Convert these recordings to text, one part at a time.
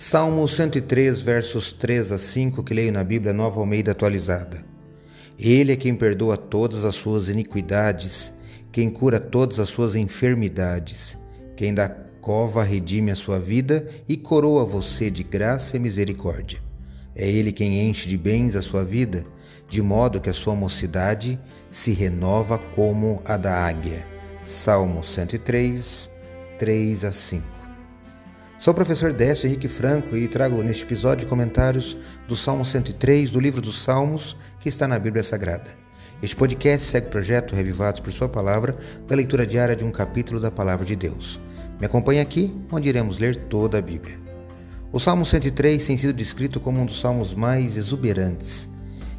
Salmo 103, versos 3 a 5, que leio na Bíblia Nova Almeida atualizada. Ele é quem perdoa todas as suas iniquidades, quem cura todas as suas enfermidades, quem da cova redime a sua vida e coroa você de graça e misericórdia. É ele quem enche de bens a sua vida, de modo que a sua mocidade se renova como a da águia. Salmo 103, 3 a 5. Sou o professor Décio Henrique Franco e trago neste episódio comentários do Salmo 103 do livro dos Salmos que está na Bíblia Sagrada. Este podcast segue o projeto Revivados por Sua Palavra, da leitura diária de um capítulo da Palavra de Deus. Me acompanhe aqui, onde iremos ler toda a Bíblia. O Salmo 103 tem sido descrito como um dos salmos mais exuberantes.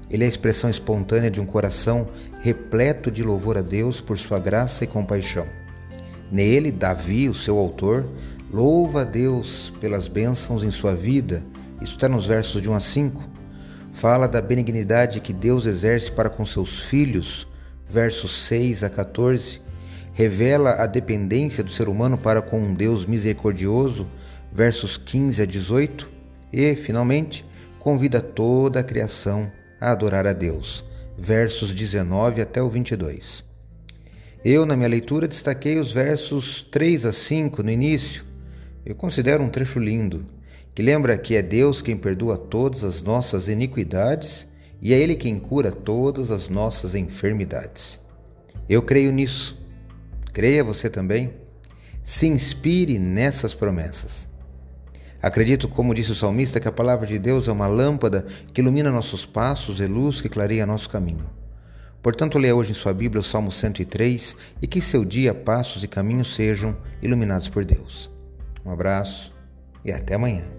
Ele é a expressão espontânea de um coração repleto de louvor a Deus por sua graça e compaixão. Nele, Davi, o seu autor, Louva a Deus pelas bênçãos em sua vida. Isso está nos versos de 1 a 5. Fala da benignidade que Deus exerce para com seus filhos, versos 6 a 14. Revela a dependência do ser humano para com um Deus misericordioso, versos 15 a 18. E, finalmente, convida toda a criação a adorar a Deus, versos 19 até o 22. Eu, na minha leitura, destaquei os versos 3 a 5 no início, eu considero um trecho lindo, que lembra que é Deus quem perdoa todas as nossas iniquidades e é Ele quem cura todas as nossas enfermidades. Eu creio nisso. Creia você também? Se inspire nessas promessas. Acredito, como disse o salmista, que a palavra de Deus é uma lâmpada que ilumina nossos passos e luz que clareia nosso caminho. Portanto, leia hoje em sua Bíblia o Salmo 103 e que seu dia, passos e caminhos sejam iluminados por Deus. Um abraço e até amanhã.